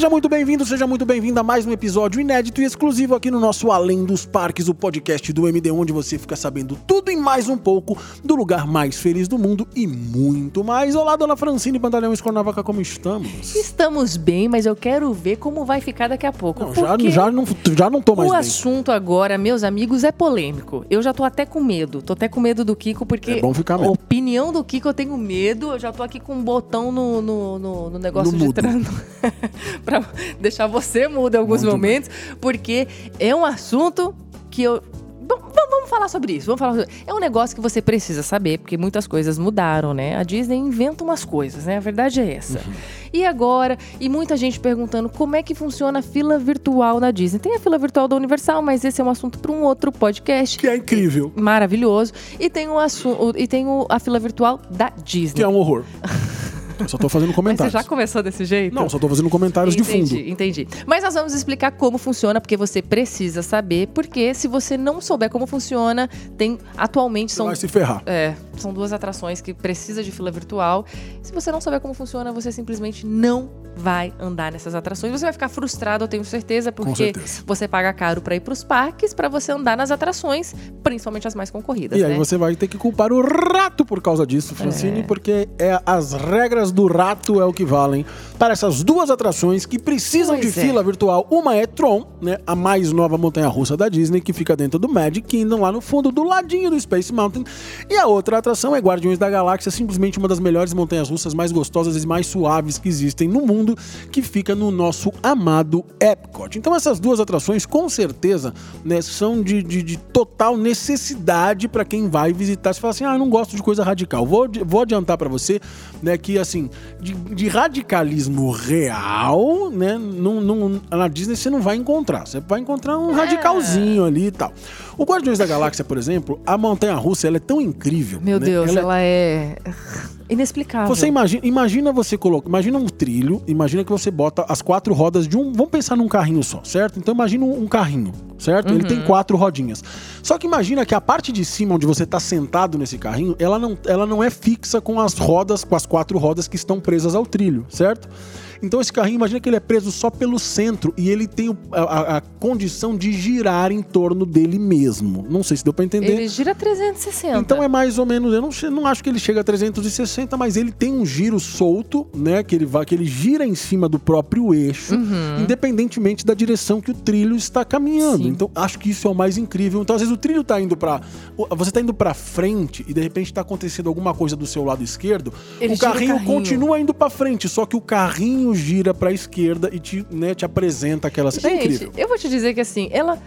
Seja muito bem-vindo, seja muito bem-vinda a mais um episódio inédito e exclusivo aqui no nosso Além dos Parques, o podcast do MD, onde você fica sabendo tudo e mais um pouco do lugar mais feliz do mundo e muito mais. Olá, dona Francine Bandalhão Escornavaca, como estamos? Estamos bem, mas eu quero ver como vai ficar daqui a pouco. Não, já, já, não, já não tô mais O bem. assunto agora, meus amigos, é polêmico. Eu já tô até com medo. Tô até com medo do Kiko, porque É bom ficar a mesmo. opinião do Kiko eu tenho medo. Eu já tô aqui com um botão no, no, no- no negócio No de mudo. pra deixar você mudo em alguns Muito bem. momentos, porque é um assunto que eu. Vamos falar sobre isso. Vamos falar sobre... É um negócio que você precisa saber, porque muitas coisas mudaram, né? A Disney inventa umas coisas, né? A verdade é essa. Uhum. E agora, e muita gente perguntando como é que funciona a fila virtual na Disney. Tem a fila virtual da Universal, mas esse é um assunto para um outro podcast. Que é incrível, Maravilhoso. E tem, o assunto, e tem o- a fila virtual da Disney. que é um horror. Só tô fazendo Mas você comentários. já começou desse jeito? Não, só tô fazendo comentários de fundo. Entendi, entendi. Mas nós vamos explicar como funciona, porque você precisa saber, porque se você não souber como funciona, tem atualmente são vai se ferrar. é, são duas atrações que precisa de fila virtual. Se você não souber como funciona, você simplesmente não vai andar nessas atrações. Você vai ficar frustrado, eu tenho certeza, porque certeza. você paga caro para ir para os parques, para você andar nas atrações, principalmente as mais concorridas, E aí né? você vai ter que culpar o rato por causa disso, Francine, porque é as regras do rato é o que valem para essas duas atrações que precisam Pois de é. fila virtual. Uma é Tron, né, a mais nova montanha-russa da Disney, que fica dentro do Magic Kingdom, lá no fundo, do ladinho do Space Mountain. E a outra atração é Guardiões da Galáxia, simplesmente uma das melhores montanhas-russas mais gostosas e mais suaves que existem no mundo, que fica no nosso amado Epcot. Então essas duas atrações, com certeza, né, são de, de- de total necessidade para quem vai visitar. Você fala assim, ah, eu não gosto de coisa radical. Vou, vou adiantar para você, né, que assim, de, de radicalismo real, né, não, não- na Disney você não vai encontrar. Você vai encontrar um radicalzinho ali e tal. O Guardiões da Galáxia, por exemplo, a montanha-russa, ela é tão incrível. Meu né? Deus, Ela é ela é inexplicável. você imagina, imagina você coloca, imagina um trilho, imagina que você bota as quatro rodas de um, vamos pensar num carrinho só, certo? Então imagina um, um carrinho, certo? Ele tem quatro rodinhas. Só que imagina que a parte de cima onde você está sentado nesse carrinho, ela não, ela não é fixa com as rodas, com as quatro rodas que estão presas ao trilho, certo? Então esse carrinho, imagina que ele é preso só pelo centro e ele tem a, a- a condição de girar em torno dele mesmo. Não sei se deu para entender. Ele gira 360. Então é mais ou menos, eu não, não acho que ele chega a 360, mas ele tem um giro solto, né? Que ele, vai, que ele gira em cima do próprio eixo, independentemente da direção que o trilho está caminhando. Sim. Então acho que isso é o mais incrível. Então às vezes o trilho tá indo para Você tá indo para frente e de repente tá acontecendo alguma coisa do seu lado esquerdo, o gira o carrinho, carrinho. continua indo para frente, só que o carrinho gira para a esquerda e te, né, te apresenta aquela. é incrível. Eu vou te dizer que assim, ela.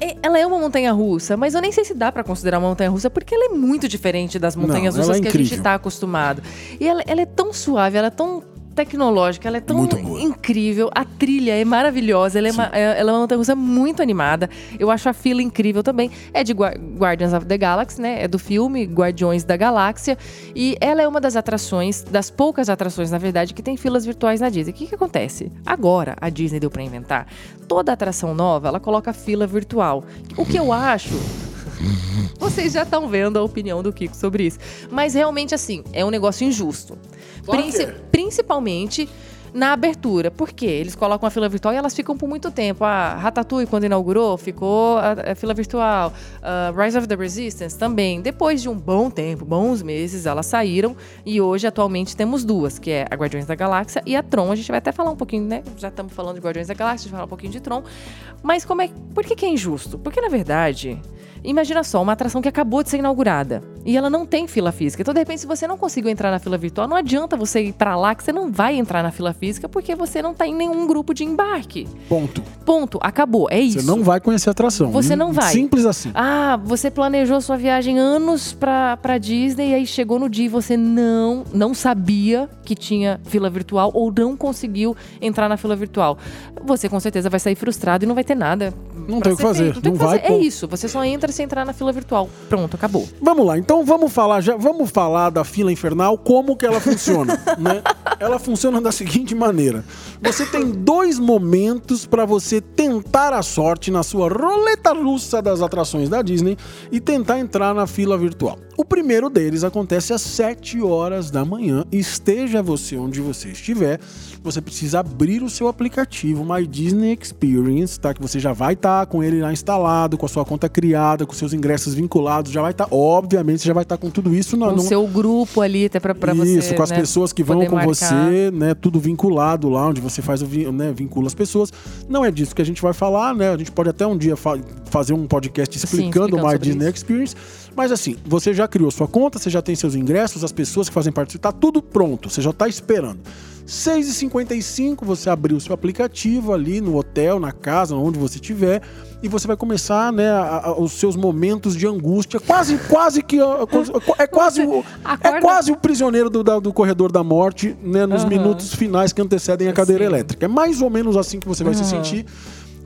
é- Ela é uma montanha russa, mas eu nem sei se dá pra considerar uma montanha russa, porque ela é muito diferente das montanhas ela russas é que a gente tá acostumado. E ela, ela é tão suave, ela é tão tecnológica, ela é tão incrível. A trilha é maravilhosa, ela é, uma, é- ela é uma montanha muito animada. Eu acho a fila incrível também. É de Gua- Guardians of the Galaxy, né? É do filme Guardiões da Galáxia. E ela é uma das atrações, das poucas atrações, na verdade, que tem filas virtuais na Disney. O que, que acontece? Agora a Disney deu pra inventar. Toda atração nova, ela coloca fila virtual. O que eu acho vocês já estão vendo a opinião do Kiko sobre isso. Mas realmente, assim, é um negócio injusto. Princi- principalmente na abertura. Por quê? Eles colocam a fila virtual e elas ficam por muito tempo. A Ratatouille, quando inaugurou, ficou a, a fila virtual. Ah, Rise of the Resistance também. Depois de um bom tempo, bons meses, elas saíram. E hoje, atualmente, temos duas, que é a Guardiões da Galáxia e a Tron. A gente vai até falar um pouquinho, né? Já estamos falando de Guardiões da Galáxia, a gente vai falar um pouquinho de Tron. Mas como é, por que, que é injusto? Porque, na verdade, imagina só, uma atração que acabou de ser inaugurada e ela não tem fila física. Então, de repente, se você não conseguiu entrar na fila virtual, não adianta você ir pra lá que você não vai entrar na fila física porque você não tá em nenhum grupo de embarque. Ponto. Ponto, acabou, é isso. Você não vai conhecer a atração. Você não vai. Simples assim. Ah, você planejou sua viagem anos pra, pra Disney e aí chegou no dia e você não, não sabia que tinha fila virtual ou não conseguiu entrar na fila virtual. Você com certeza vai sair frustrado e não vai ter nada. Não tem o que fazer, feito. Não tem o não que vai, fazer. É ponto. isso, você só entra se entrar na fila virtual. Pronto, acabou. Vamos lá, então vamos falar já, vamos falar da fila infernal, como que ela funciona, né? Ela funciona da seguinte maneira: você tem dois momentos para você você tentar a sorte na sua roleta russa das atrações da Disney e tentar entrar na fila virtual. O primeiro deles acontece às 7 horas da manhã. Esteja você onde você estiver, você precisa abrir o seu aplicativo My Disney Experience, tá? Que você já vai estar tá com ele lá instalado, com a sua conta criada, com seus ingressos vinculados, já vai estar, tá, obviamente, você já vai estar com tudo isso no, no seu grupo ali, até para você. Isso, com as né, pessoas que vão com marcar. você, né? Tudo vinculado lá, onde você faz o né, vincula as pessoas. Não é disso que a gente vai falar, né? A gente pode até um dia fa fazer um podcast explicando o My Disney isso. Experience. Mas assim, você já criou sua conta, você já tem seus ingressos, as pessoas que fazem parte, tá tudo pronto, você já está esperando. 6h55 você abriu o seu aplicativo ali no hotel, na casa, onde você estiver, e você vai começar, né, a, a, os seus momentos de angústia, quase, quase que é quase o, é quase o prisioneiro do, da, do corredor da morte, né, nos uhum. minutos finais que antecedem a cadeira Sim. elétrica. É mais ou menos assim que você vai uhum. se sentir.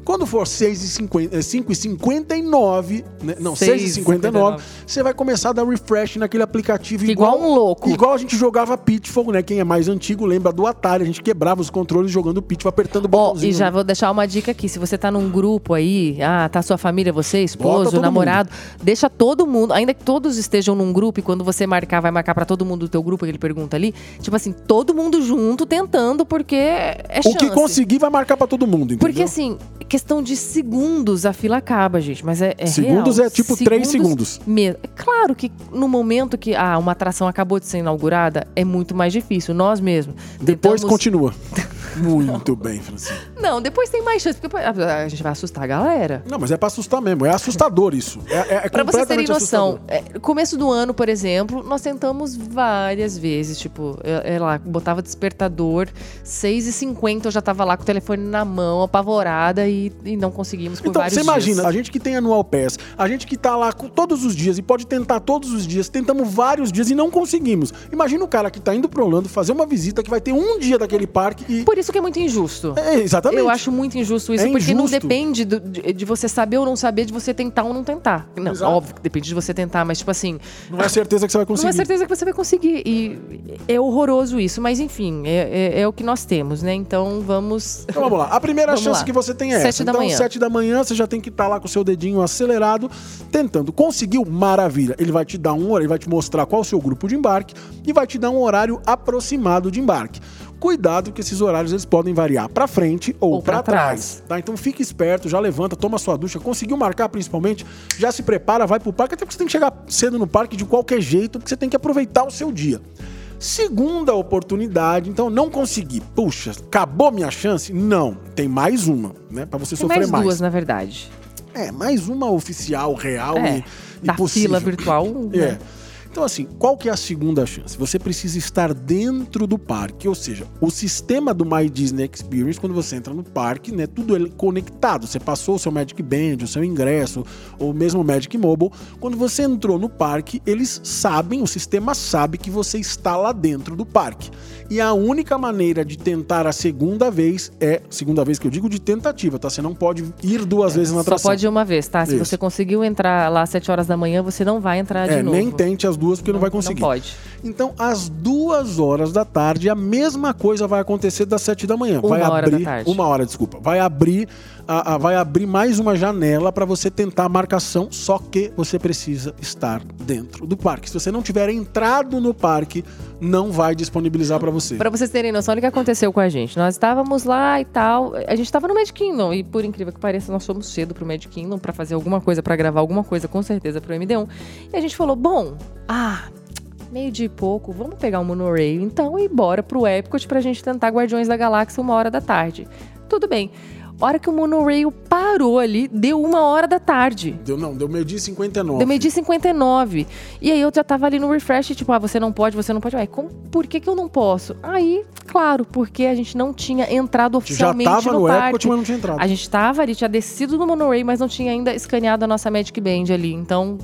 Quando for 5,59, né? não, 6,59, você vai começar a dar refresh naquele aplicativo igual, igual um louco. Igual a gente jogava Pitfall, né? Quem é mais antigo lembra do Atari, a gente quebrava os controles jogando Pitfall, apertando o botãozinho. Oh, e já vou deixar uma dica aqui, se você tá num grupo aí, ah, tá sua família, você, esposo, namorado, mundo. deixa todo mundo, ainda que todos estejam num grupo e quando você marcar, vai marcar para todo mundo do teu grupo, que ele pergunta ali, tipo assim, todo mundo junto tentando, porque é chance. O que conseguir vai marcar para todo mundo, entendeu? Porque assim, questão de segundos a fila acaba, gente. Mas é, é Segundos real. é tipo três segundos. Mesmo. É claro que no momento que ah, uma atração acabou de ser inaugurada, é muito mais difícil. Nós mesmos. Depois tentamos... continua. Muito bem, Francisco. Não, depois tem mais chance, porque a gente vai assustar a galera. Não, mas é pra assustar mesmo. É assustador isso. É, é, é pra vocês terem noção, é, começo do ano, por exemplo, nós tentamos várias vezes. Tipo, eu, eu lá, botava despertador, 6h50 eu já tava lá com o telefone na mão, apavorada, e, e não conseguimos por então, vários dias. Então, você imagina, a gente que tem anual pass, a gente que tá lá todos os dias e pode tentar todos os dias, tentamos vários dias e não conseguimos. Imagina o cara que tá indo pro Orlando fazer uma visita que vai ter um dia daquele parque e. Por isso que é muito injusto. É, exatamente. Eu acho muito injusto isso, é porque injusto. não depende do, de, de, você saber ou não saber, de você tentar ou não tentar. Não, Exato. óbvio que depende de você tentar, mas tipo assim. Não é certeza que você vai conseguir. Não é certeza que você vai conseguir. E é horroroso isso, mas enfim, é, é, é o que nós temos, né? Então vamos. Então vamos lá. A primeira chance lá. que você tem é sete essa. Da então, manhã. sete da manhã, você já tem que estar tá lá com o seu dedinho acelerado, tentando. Conseguiu? Maravilha. Ele vai te dar um horário, ele vai te mostrar qual é o seu grupo de embarque e vai te dar um horário aproximado de embarque. Cuidado que esses horários eles podem variar para frente ou, ou para trás. Tá? Então fique esperto, já levanta, toma sua ducha, conseguiu marcar principalmente, já se prepara, vai pro parque, até porque você tem que chegar cedo no parque de qualquer jeito, porque você tem que aproveitar o seu dia. Segunda oportunidade, então não consegui. Puxa, acabou minha chance? Não, tem mais uma, né? Para você tem sofrer mais. mais duas, na verdade. É, mais uma oficial, real é, e, da e possível. fila virtual. É. Né? Então, assim, qual que é a segunda chance? Você precisa estar dentro do parque, ou seja, o sistema do My Disney Experience, quando você entra no parque, né, tudo é conectado. Você passou o seu Magic Band, o seu ingresso, ou mesmo o Magic Mobile. Quando você entrou no parque, eles sabem, o sistema sabe que você está lá dentro do parque. E a única maneira de tentar a segunda vez é, segunda vez que eu digo de tentativa, tá? Você não pode ir duas é, vezes na atração. Só pode uma vez, tá? Se Isso. você conseguiu entrar lá às 7 horas da manhã, você não vai entrar é, de novo. Nem tente as duas duas porque não, não vai conseguir. Não pode. Então, às duas horas da tarde, a mesma coisa vai acontecer das sete da manhã. Uma vai hora abrir da tarde. uma hora, desculpa. Vai abrir a, a, vai abrir mais uma janela para você tentar a marcação, só que você precisa estar dentro do parque. Se você não tiver entrado no parque, não vai disponibilizar para você. Para vocês terem noção do que aconteceu com a gente. Nós estávamos lá e tal, a gente estava no Magic Kingdom e por incrível que pareça, nós fomos cedo pro Magic Kingdom para fazer alguma coisa, para gravar alguma coisa, com certeza pro MD1. E a gente falou: "Bom, ah, meio de pouco, vamos pegar um monorail então e bora pro Epcot pra gente tentar Guardiões da Galáxia uma hora da tarde. Tudo bem hora que o monorail parou ali, deu uma hora da tarde. Deu não, deu meio-dia e 59. Deu meio-dia e 59. E aí eu já tava ali no refresh, tipo, ah, você não pode, você não pode. Ué, como, por que que eu não posso? Aí, claro, porque a gente não tinha entrado oficialmente já tava no, no parque. Epcot, mas não tinha entrado. A gente tava ali, tinha descido no monorail, mas não tinha ainda escaneado a nossa Magic Band ali. Então,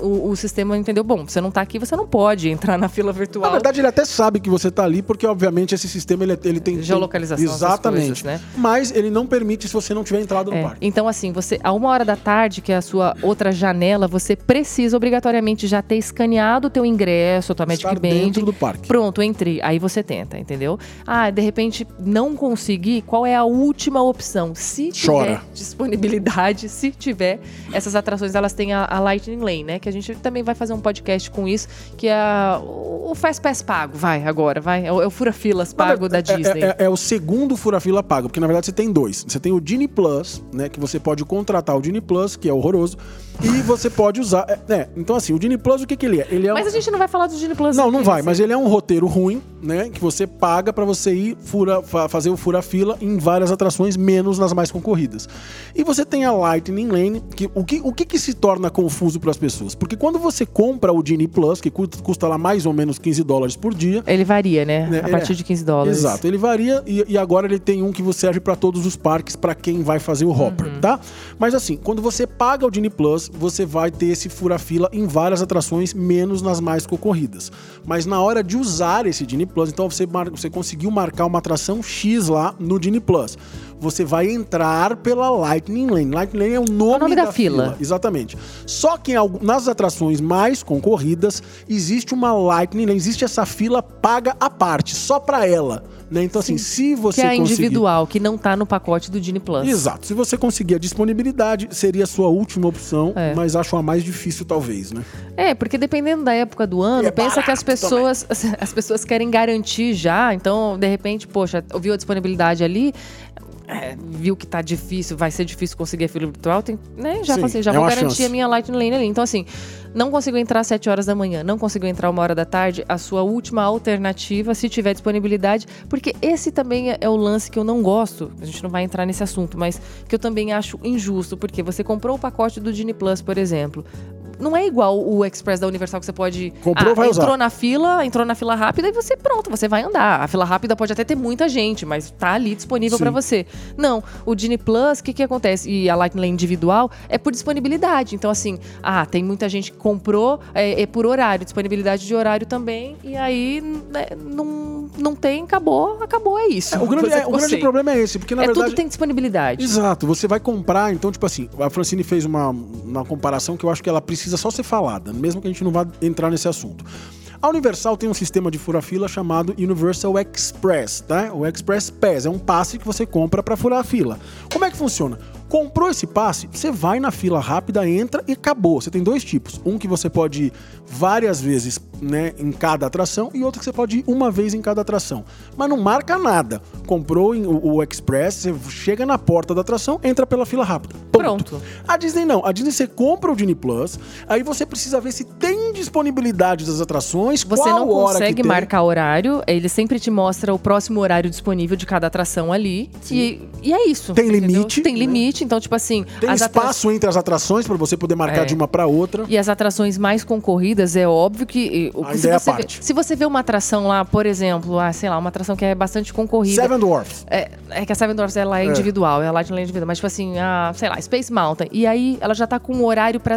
o, o sistema entendeu, bom, você não tá aqui, você não pode entrar na fila virtual. Na verdade, ele até sabe que você tá ali, porque obviamente esse sistema ele, ele tem geolocalização, exatamente, coisas, né? Mas ele não permite se você não tiver entrado no é, parque. Então, assim, você, a uma hora da tarde, que é a sua outra janela, você precisa obrigatoriamente já ter escaneado o teu ingresso, a tua Magic Estar Band. dentro do parque. Pronto, entrei. Aí você tenta, entendeu? Ah, de repente não conseguir, qual é a última opção? Se tiver Chora. disponibilidade, se tiver, essas atrações elas têm a, a Lightning Lane, né? Que a gente também vai fazer um podcast com isso, que é a- o Fast Pass pago, vai agora, vai. É o, é o Fura Filas pago da É- Disney. É, é- é o segundo fura-fila pago, porque na verdade você tem dois. Você tem o Genie Plus, né? Que você pode contratar o Genie Plus, que é horroroso, e você pode usar. É, é, então, assim, o Genie Plus, o que, que ele é? Ele é Mas um- a gente não vai falar do Genie Plus. Não, não vai, assim. mas ele é um roteiro ruim, né? Que você paga pra você ir fura, fa- fazer o fura-fila em várias atrações, menos nas mais concorridas. E você tem a Lightning Lane, que o que, o que, que se torna confuso para as pessoas? Porque quando você compra o Genie Plus, que custa, lá mais ou menos 15 dólares por dia, Ele varia, né? Né, a partir é. de 15 dólares. Exato, ele varia e, e agora ele tem um que você serve para todos os parques, para quem vai fazer o Hopper, Uhum. tá? Mas assim, quando você paga o Genie Plus, você vai ter esse fura-fila em várias atrações, menos nas mais concorridas. Mas na hora de usar esse Genie Plus, então você, mar- você conseguiu marcar uma atração X lá no Genie Plus. Você vai entrar pela Lightning Lane. Lightning Lane é o nome, nome da fila. Exatamente. Só que nas atrações mais concorridas, existe uma Lightning Lane, existe essa fila paga à parte, só pra ela. Né? Então, assim, se você Que é a conseguir... individual, que não tá no pacote do Genie Plus. Exato. Se você conseguir a disponibilidade, seria a sua última opção, É. mas acho a mais difícil, talvez, né? É, porque dependendo da época do ano, É pensa que as pessoas as pessoas querem garantir já, então de repente, poxa, ouviu a disponibilidade ali, é, viu que tá difícil, vai ser difícil conseguir a fila virtual, tem, né, já Sim, já é vou garantir chance. a minha Lightning Lane ali. Então assim, não consigo entrar às 7 horas da manhã, não consigo entrar uma hora da tarde, a sua última alternativa, se tiver disponibilidade, porque esse também é, é o lance que eu não gosto, a gente não vai entrar nesse assunto, mas que eu também acho injusto, porque você comprou o pacote do Genie Plus, por exemplo, não é igual o Express da Universal que você pode. Comprou, ah, vai usar. entrou na fila, entrou na fila rápida e você pronto, você vai andar. A fila rápida pode até ter muita gente, mas tá ali disponível pra você. Não, o Genie Plus, o que que acontece? E a Lightning Lane individual é por disponibilidade. Então assim, ah, tem muita gente que comprou é, é por horário, disponibilidade de horário também. E aí né, não, não tem, acabou, acabou é isso. o grande, é, o grande problema é esse, porque na é verdade. tudo tem disponibilidade. Exato, você vai comprar, então, tipo assim, a Francine fez uma, uma comparação que eu acho que ela precisa só ser falada, mesmo que a gente não vá entrar nesse assunto. A Universal tem um sistema de fura-fila chamado Universal Express, tá? O Express Pass é um passe que você compra para furar a fila. Como é que funciona? Comprou esse passe, você vai na fila rápida, entra e acabou. Você tem dois tipos. Um que você pode ir várias vezes né, em cada atração e outro que você pode ir uma vez em cada atração. Mas não marca nada. Comprou o, o Express, você chega na porta da atração, entra pela fila rápida. Ponto. Pronto. A Disney não. A Disney você compra o Disney Plus, aí você precisa ver se tem disponibilidade das atrações, Você qual não consegue marcar horário, ele sempre te mostra o próximo horário disponível de cada atração ali. E, e é isso. Tem entendeu? limite, Tem né? limite, então, tipo assim. Tem as atra- espaço entre as atrações para você poder marcar É. de uma para outra. E as atrações mais concorridas, é óbvio que. Ainda se, é você vê, se você vê uma atração lá, por exemplo, ah, sei lá, uma atração que é bastante concorrida. Seven Dwarfs. É, é que a Seven Dwarfs ela é, individual, é a Lightning Lane individual, mas tipo assim, a, sei lá, Space Mountain. E aí ela já tá com um horário para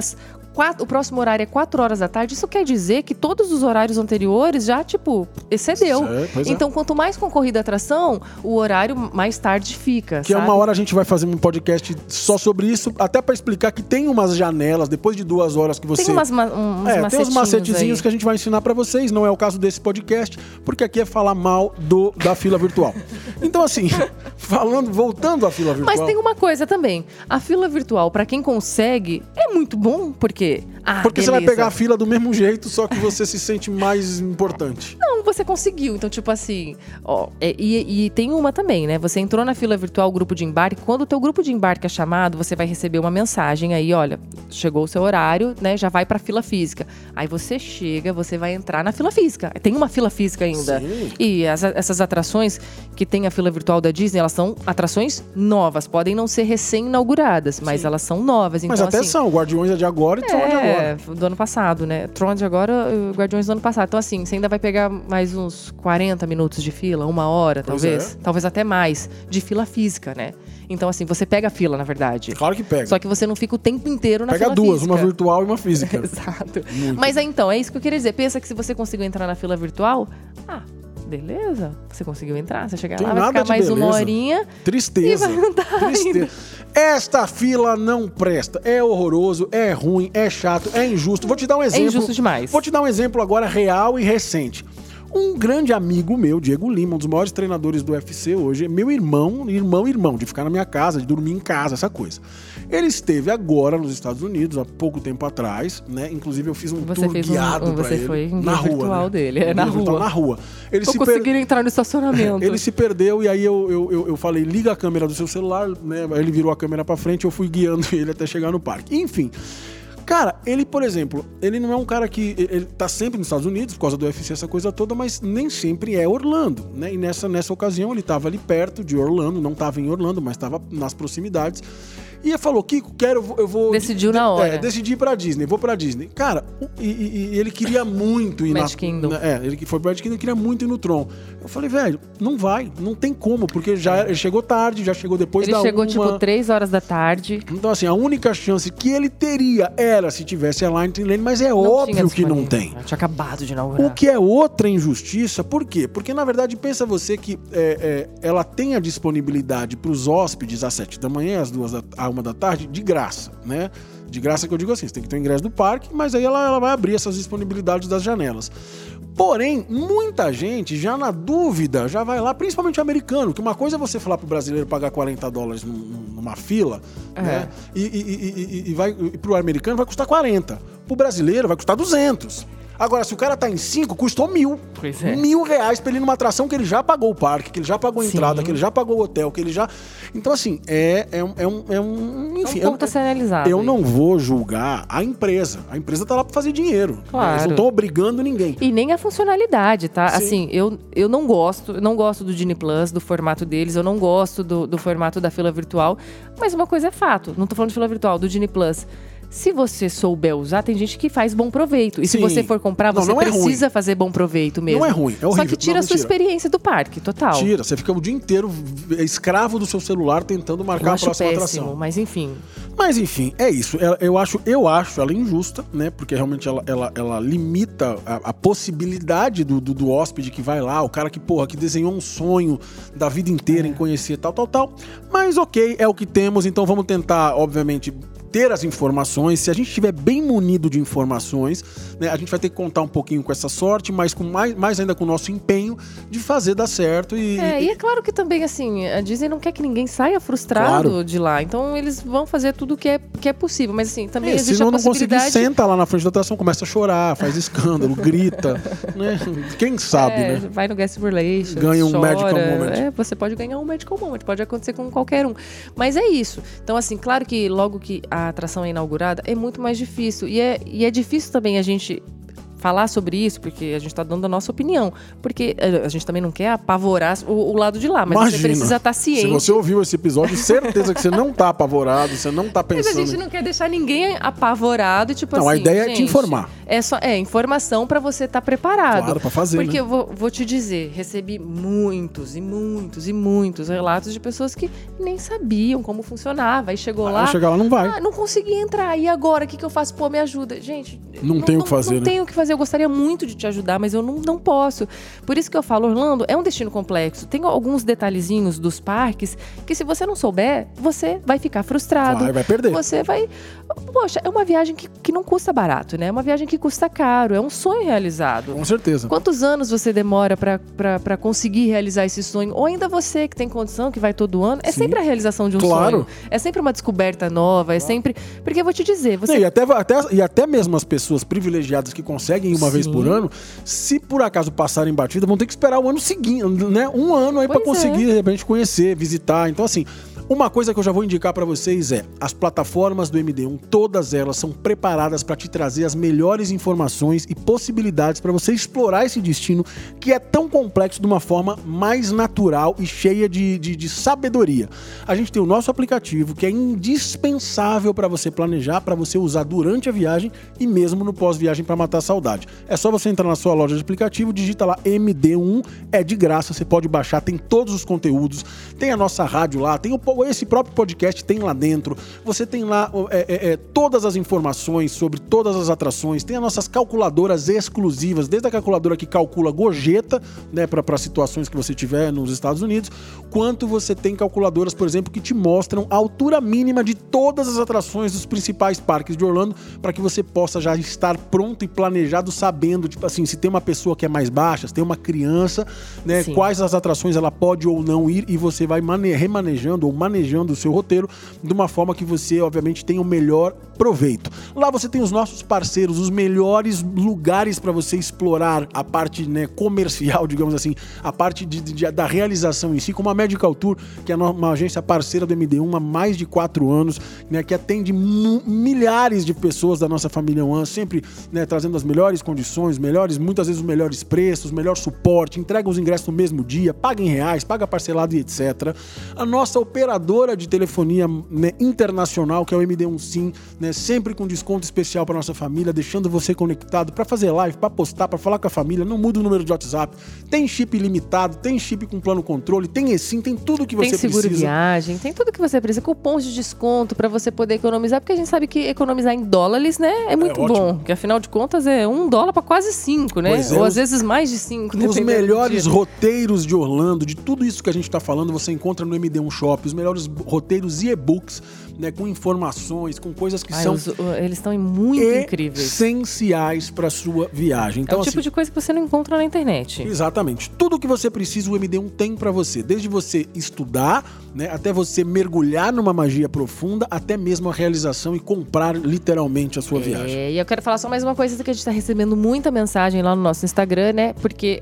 o próximo horário é 4 horas da tarde. Isso quer dizer que todos os horários anteriores já, tipo, excedeu. É, pois é. então, quanto mais concorrida a atração, o horário mais tarde fica. Que é sabe? uma hora a gente vai fazer um podcast só sobre isso, até para explicar que tem umas janelas, depois de duas horas que você. Tem umas, ma- uns É, tem uns macetezinhos aí. que a gente vai ensinar pra vocês, não é o caso desse podcast, porque aqui é falar mal do, da fila virtual. Então, assim, falando, voltando à fila virtual. Mas tem uma coisa também. A fila virtual, pra quem consegue, é muito bom, porque quê? Ah, Porque você vai beleza. pegar a fila do mesmo jeito, só que você se sente mais importante. Não, você conseguiu. Então, tipo assim, ó, é, e, e tem uma também, né? Você entrou na fila virtual, grupo de embarque. Quando o teu grupo de embarque é chamado, você vai receber uma mensagem aí, olha, chegou o seu horário, né? Já vai pra fila física. Aí você chega, você vai entrar na fila física. Tem uma fila física ainda. Sim. E as- essas atrações que tem a fila virtual da Disney, elas são atrações novas. Podem não ser recém-inauguradas, mas elas são novas. Mas então, até assim, são, Guardiões é de agora e Tron é de agora. É, do ano passado, né? Tron de agora, uh, Guardiões do ano passado. Então, assim, você ainda vai pegar mais uns 40 minutos de fila, uma hora, Pois talvez. é. Talvez até mais, de fila física, né? Então, assim, você pega a fila, na verdade. Claro que pega. Só que você não fica o tempo inteiro na pega fila duas, física. uma virtual e uma física. Exato. Mas aí, então, é isso que eu queria dizer. Pensa que se você conseguiu entrar na fila virtual, ah, beleza. Você conseguiu entrar, você chegar Tem lá, vai ficar mais uma beleza. horinha. Tristeza. Tristeza. Esta fila não presta. É horroroso, é ruim, é chato, é injusto. Vou te dar um exemplo. injusto demais. Vou te dar um exemplo agora real e recente. Um grande amigo meu, Diego Lima, um dos maiores treinadores do UFC hoje, meu irmão, irmão, irmão, de ficar na minha casa, de dormir em casa, essa coisa. Ele esteve agora nos Estados Unidos, há pouco tempo atrás, né? Inclusive eu fiz um Você tour guiado um- você ele. foi na rua, virtual né? dele, é, na virtual rua. Na rua. Ele se per- conseguindo entrar no estacionamento. ele se perdeu e aí eu, eu, eu, eu falei, liga a câmera do seu celular, né? Ele virou a câmera pra frente, eu fui guiando ele até chegar no parque. Enfim. Cara, ele, por exemplo, ele não é um cara que. Ele tá sempre nos Estados Unidos por causa do UFC, essa coisa toda, mas nem sempre é Orlando, né? E nessa, nessa ocasião ele tava ali perto de Orlando, não tava em Orlando, mas tava nas proximidades. E ele falou, Kiko, quero, eu vou-. Decidiu na hora. É, decidi ir pra Disney, vou pra Disney. Cara, e, e- e ele queria muito ir Magic na. Kingdom. na- é, ele que foi pro Magic Kingdom, queria muito ir no Tron. Eu falei, velho, não vai, não tem como, porque já ele chegou tarde, já chegou depois Ele da chegou, uma. tipo, 3 horas da tarde. Então, assim, a única chance que ele teria era se tivesse a Line Lane, mas é Não óbvio que não tem. Eu tinha acabado de inaugurar. O que é outra injustiça, por quê? Porque, na verdade, pensa você que é, é, ela tem a disponibilidade para os hóspedes às 7 da manhã, às 2 da, à 1 da tarde, de graça, né? De graça que eu digo assim, você tem que ter o ingresso do parque, mas aí ela, ela vai abrir essas disponibilidades das janelas. Porém, muita gente, já na dúvida, já vai lá, principalmente o americano, que uma coisa é você falar pro brasileiro pagar 40 dólares num- num- numa fila, É. né? E, e, e, e, e vai, e pro americano vai custar 40. Pro brasileiro vai custar 200. Agora, se o cara tá em 5, custou mil. Pois é. Mil reais pra ele ir numa atração que ele já pagou o parque, que ele já pagou a Sim. entrada, que ele já pagou o hotel, que ele já. Então, assim, é, é, um, é um. É um enfim, É um ponto eu- analisado Eu não vou julgar a empresa. A empresa tá lá pra fazer dinheiro. Claro. Eles não estão obrigando ninguém. E nem a funcionalidade, tá? Sim. Assim, eu, eu não gosto, eu não gosto do Genie Plus, do formato deles, eu não gosto do, do formato da fila virtual, mas uma coisa é fato, não tô falando de fila virtual, do Genie Plus. Se você souber usar, tem gente que faz bom proveito. E se Sim. você for comprar, Não, você não é precisa fazer bom proveito mesmo. Não é ruim, é Só horrível. que tira Não, a sua experiência do parque, total. Tira, você fica o dia inteiro escravo do seu celular tentando Eu marcar a acho próxima péssimo, atração. mas enfim. Mas enfim, é isso. Eu acho, eu acho ela injusta, né? Porque realmente ela, ela, ela limita a, a possibilidade do, do, do hóspede que vai lá, o cara que, porra, que desenhou um sonho da vida inteira É. em conhecer tal, tal, tal. Mas ok, é o que temos, então vamos tentar, obviamente. Ter as informações, se a gente estiver bem munido de informações, né, a gente vai ter que contar um pouquinho com essa sorte, mas com mais, mais ainda com o nosso empenho de fazer dar certo e, É, e- e é claro que também, assim, a Disney não quer que ninguém saia frustrado Claro. de lá. Então, eles vão fazer tudo o que é, que é possível. Mas, assim, também É, existe se não, a não conseguir, possibilidade... senta lá na frente da atração, começa a chorar, faz escândalo, grita, né? Quem sabe, É, né? Vai no Guest Relations, Ganha um chora. Magical Moment. É, você pode ganhar um Magical Moment, pode acontecer com qualquer um. Mas é isso. Então, assim, claro que logo que a atração é inaugurada, é muito mais difícil. E é, e é difícil também a gente falar sobre isso, porque a gente tá dando a nossa opinião. Porque eh, a gente também não quer apavorar o, o lado de lá, mas Imagina, você precisa estar Se ciente. você ouviu esse episódio, certeza que você não tá apavorado, você não tá Mas a pensando. gente não quer deixar ninguém apavorado, e, tipo Não, a assim. ideia é te gente, informar. É só é informação pra você estar preparado. Claro, pra fazer, Porque né? eu vou, vou te dizer, recebi muitos e muitos e muitos relatos de pessoas que nem sabiam como funcionava. Aí chegou lá. Chegar lá, não vai. Ah, não consegui entrar. E agora? O que, que eu faço? Pô, me ajuda. Gente. Não tem o que fazer, Não né? tenho o que fazer. Eu gostaria muito de te ajudar, mas eu não, não posso. Por isso que eu falo, Orlando é um destino complexo. Tem alguns detalhezinhos dos parques que, se você não souber, você vai ficar frustrado. Vai, vai perder. Você vai. Poxa, é uma viagem que, que não custa barato, né? É uma viagem que custa caro. É um sonho realizado. Com certeza. Quantos anos você demora pra conseguir realizar esse sonho? Ou ainda você que tem condição, que vai todo ano, é Sim. sempre a realização de um Claro. sonho. É sempre uma descoberta nova, é sempre. Porque eu vou te dizer, você. Não, E até, até, e até mesmo as pessoas privilegiadas que conseguem uma vez Sim. por ano, se por acaso passarem batida, vão ter que esperar o ano seguinte, né? Um ano aí pra Pois é. conseguir, de repente, conhecer, visitar. Então, assim, uma coisa que eu já vou indicar pra vocês é: as plataformas do MD1, todas elas são preparadas pra te trazer as melhores informações e possibilidades pra você explorar esse destino que é tão complexo de uma forma mais natural e cheia de, de, de sabedoria. A gente tem o nosso aplicativo que é indispensável pra você planejar, pra você usar durante a viagem e mesmo no pós-viagem pra matar a saudade. É só você entrar na sua loja de aplicativo, digita lá MD1, é de graça, você pode baixar, tem todos os conteúdos, tem a nossa rádio lá, tem o esse próprio podcast tem lá dentro. Você tem lá é, é, é, todas as informações sobre todas as atrações. Tem as nossas calculadoras exclusivas, desde a calculadora que calcula gorjeta, né, para situações que você tiver nos Estados Unidos, quanto você tem calculadoras, por exemplo, que te mostram a altura mínima de todas as atrações dos principais parques de Orlando, para que você possa já estar pronto e planejado, sabendo, tipo assim, se tem uma pessoa que é mais baixa, se tem uma criança, né, quais as atrações ela pode ou não ir, e você vai remanejando ou manejando o seu roteiro de uma forma que você, obviamente, tenha o melhor proveito. Lá você tem os nossos parceiros, os melhores lugares para você explorar a parte né, comercial, digamos assim, a parte de, de, da realização em si, como a Medical Tour, que é uma agência parceira do MD1 há mais de quatro anos, né, que atende milhares de pessoas da nossa família One, sempre né, trazendo as melhores condições, melhores, muitas vezes os melhores preços, melhor suporte, entrega os ingressos no mesmo dia, paga em reais, paga parcelado e etc. A nossa operadora de telefonia né, internacional, que é o MD1 Sim, né, sempre com desconto especial para nossa família, deixando você conectado para fazer live, para postar, para falar com a família. Não muda o número de WhatsApp. Tem chip limitado, tem chip com plano controle, tem eSIM, tem tudo que você precisa. Tem seguro precisa. viagem, tem tudo que você precisa. Cupons de desconto para você poder economizar, porque a gente sabe que economizar em dólares, né, é muito é bom. Porque afinal de contas é um dólar para quase cinco, né? É, Ou às vezes mais de cinco. Os melhores roteiros de Orlando, de tudo isso que a gente está falando, você encontra no MD1 Shop. Os melhores roteiros e e-books né, com informações, com coisas que Ai, são. Os, eles estão muito incríveis. Essenciais para sua viagem. Então, é o tipo assim, de coisa que você não encontra na internet. Exatamente. Tudo que você precisa, o MD1 tem para você. Desde você estudar, né, até você mergulhar numa magia profunda, até mesmo a realização e comprar literalmente a sua é, viagem. E eu quero falar só mais uma coisa que a gente está recebendo muita mensagem lá no nosso Instagram, né? Porque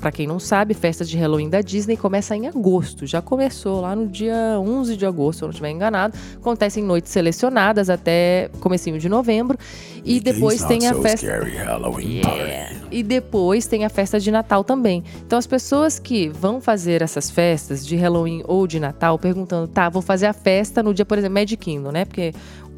para quem não sabe, festa de Halloween da Disney começa em agosto. Já começou lá no dia 11 de agosto, se eu não estiver enganado. Acontecem noites selecionadas até comecinho de novembro. E depois tem a festa. Yeah. E depois tem a festa de Natal também. Então as pessoas que vão fazer essas festas de Halloween ou de Natal, perguntando, tá, vou fazer a festa no dia, por exemplo, Magic Kingdom, né? Porque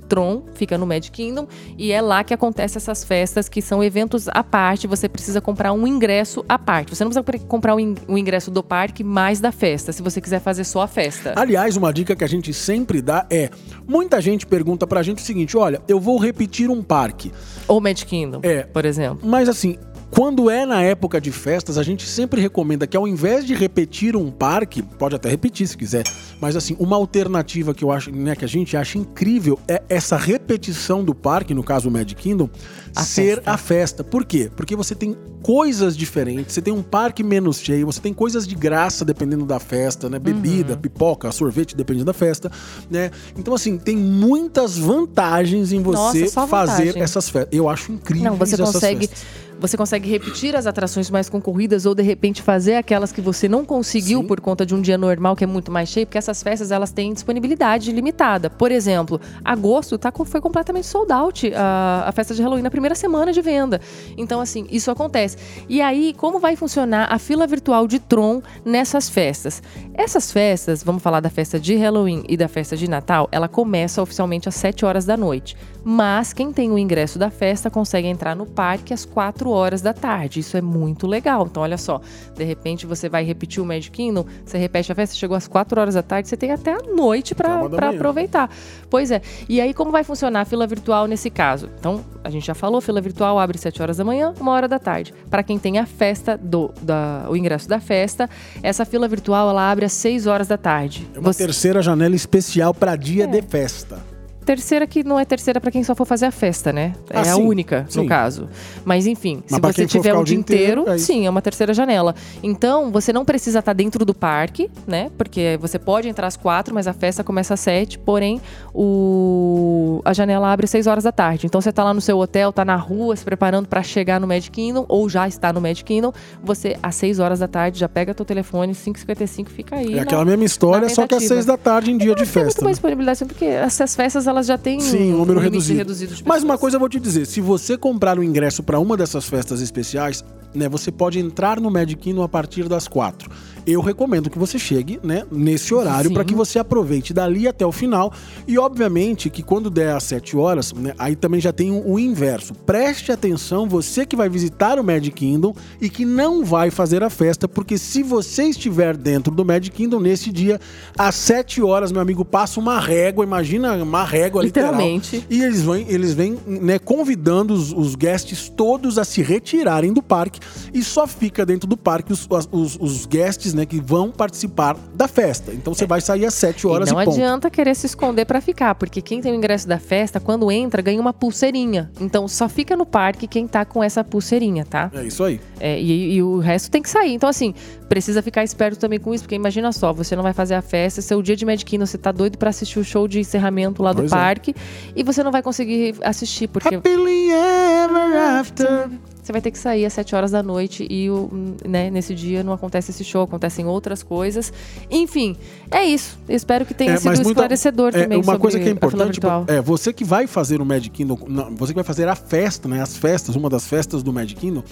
Tron, fica no Magic Kingdom, e é lá que acontecem essas festas, que são eventos à parte, você precisa comprar um ingresso à parte. Você não precisa comprar o um ingresso do parque mais da festa, se você quiser fazer só a festa. Aliás, uma dica que a gente sempre dá é, muita gente pergunta pra gente o seguinte, olha, eu vou repetir um parque. Ou Magic Kingdom, é, por exemplo. Mas assim, quando é na época de festas, a gente sempre recomenda que ao invés de repetir um parque, pode até repetir se quiser, mas assim, uma alternativa que eu acho, né, que a gente acha incrível é essa repetição do parque, no caso o Magic Kingdom, a ser festa. a festa. Por quê? Porque você tem coisas diferentes, você tem um parque menos cheio, você tem coisas de graça dependendo da festa, né? Bebida, uhum. pipoca, sorvete, dependendo da festa, né? Então, assim, tem muitas vantagens em você Nossa, fazer vantagem. essas festas. Eu acho incrível. Não, você consegue. Festas você consegue repetir as atrações mais concorridas ou de repente fazer aquelas que você não conseguiu Sim. por conta de um dia normal que é muito mais cheio, porque essas festas elas têm disponibilidade limitada. Por exemplo, agosto tá, foi completamente sold out a, a festa de Halloween na primeira semana de venda. Então, assim, isso acontece. E aí, como vai funcionar a fila virtual de Tron nessas festas? Essas festas, vamos falar da festa de Halloween e da festa de Natal, ela começa oficialmente às 7 horas da noite. Mas quem tem o ingresso da festa consegue entrar no parque às 4 horas da tarde. Isso é muito legal. Então, olha só, de repente você vai repetir o Magic Kingdom, você repete a festa, chegou às 4 horas da tarde, você tem até a noite para aproveitar. Pois é. E aí, como vai funcionar a fila virtual nesse caso? Então, a gente já falou, fila virtual abre 7 horas da manhã, 1 hora da tarde. Para quem tem a festa, do, da, o ingresso da festa, essa fila virtual ela abre às 6 horas da tarde. É uma você... terceira janela especial para dia é. de festa. Terceira que não é terceira para quem só for fazer a festa, né? É ah, a sim, única, sim. no caso. Mas enfim, Mas se você tiver o dia inteiro, inteiro é sim, é uma terceira janela. Então, você não precisa estar tá dentro do parque, né? Porque você pode entrar às quatro, mas a festa começa às sete. Porém, o... a janela abre às seis horas da tarde. Então, você está lá no seu hotel, está na rua, se preparando para chegar no Magic Kingdom, ou já está no Magic Kingdom, você, às seis horas da tarde, já pega teu telefone, 5h55, fica aí. É na, aquela mesma história, só que às seis da tarde em dia de festa. Tem muito mais disponibilidade, porque essas festas elas já têm Sim, um número reduzido. reduzido Mas uma coisa eu vou te dizer: se você comprar o um ingresso para uma dessas festas especiais, né, você pode entrar no Magic Kingdom a partir das 4 eu recomendo que você chegue, né, nesse horário para que você aproveite dali até o final. E obviamente que quando der às 7 horas, né, aí também já tem o, o inverso. Preste atenção, você que vai visitar o Magic Kingdom e que não vai fazer a festa, porque se você estiver dentro do Magic Kingdom nesse dia, às 7 horas, meu amigo, passa uma régua, imagina uma régua Literalmente. literal. E eles vêm, eles vêm né, convidando os, os guests todos a se retirarem do parque e só fica dentro do parque os, os, os guests né, que vão participar da festa. Então você é. vai sair às 7 horas e não e adianta querer se esconder para ficar, porque quem tem o ingresso da festa, quando entra, ganha uma pulseirinha. Então só fica no parque quem tá com essa pulseirinha, tá? É isso aí. É, e, e, o resto tem que sair. Então, assim, precisa ficar esperto também com isso, porque imagina só, você não vai fazer a festa, seu dia de Magic Kingdom, você tá doido para assistir o show de encerramento lá do pois. Parque e você não vai conseguir assistir, porque. Happily ever after você vai ter que sair às 7 horas da noite e o, né, nesse dia não acontece esse show, acontecem outras coisas. Enfim, é isso. Eu espero que tenha é, sido muita, esclarecedor é, também uma coisa que é importante é você que vai fazer o Magic Kingdom, não, você que vai fazer a festa, né, as festas, uma das festas do Magic Kingdom,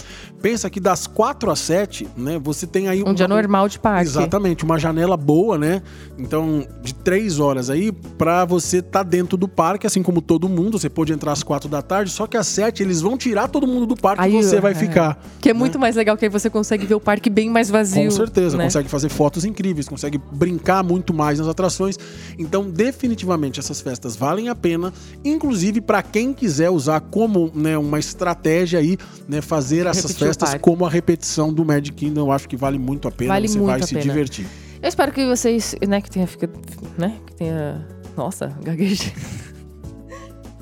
pensa que das 4 às 7, né, você tem aí um uma, dia normal de parque. Exatamente, uma janela boa, né? Então, de 3 horas aí para você estar tá dentro do parque, assim como todo mundo, você pode entrar às 4 da tarde, só que às 7 eles vão tirar todo mundo do parque aí, você vai é. ficar. Que é né? muito mais legal, que aí você consegue ver o parque bem mais vazio. Com certeza, né? consegue fazer fotos incríveis, consegue brincar muito mais nas atrações. Então, definitivamente, essas festas valem a pena, inclusive para quem quiser usar como né, uma estratégia aí, né, fazer essas Repetir festas como a repetição do Magic Kingdom, eu acho que vale muito a pena, vale você vai se pena. divertir. Eu espero que vocês, né, que tenha ficado, né, que tenha, nossa, gaguejei.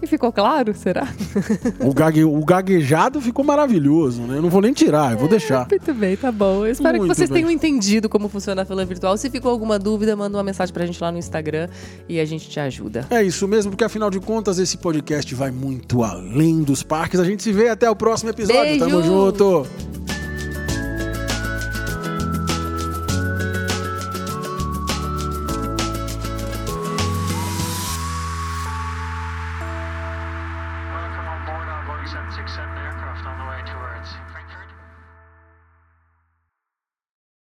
E ficou claro, será? O, gague, o gaguejado ficou maravilhoso, né? Eu não vou nem tirar, eu vou deixar. Muito bem, tá bom. Eu espero Muito que vocês bem. tenham entendido como funciona a fila virtual. Se ficou alguma dúvida, manda uma mensagem pra gente lá no Instagram e a gente te ajuda. É isso mesmo, porque afinal de contas, esse podcast vai muito além dos parques. A gente se vê até o próximo episódio. Beijo. Tamo junto!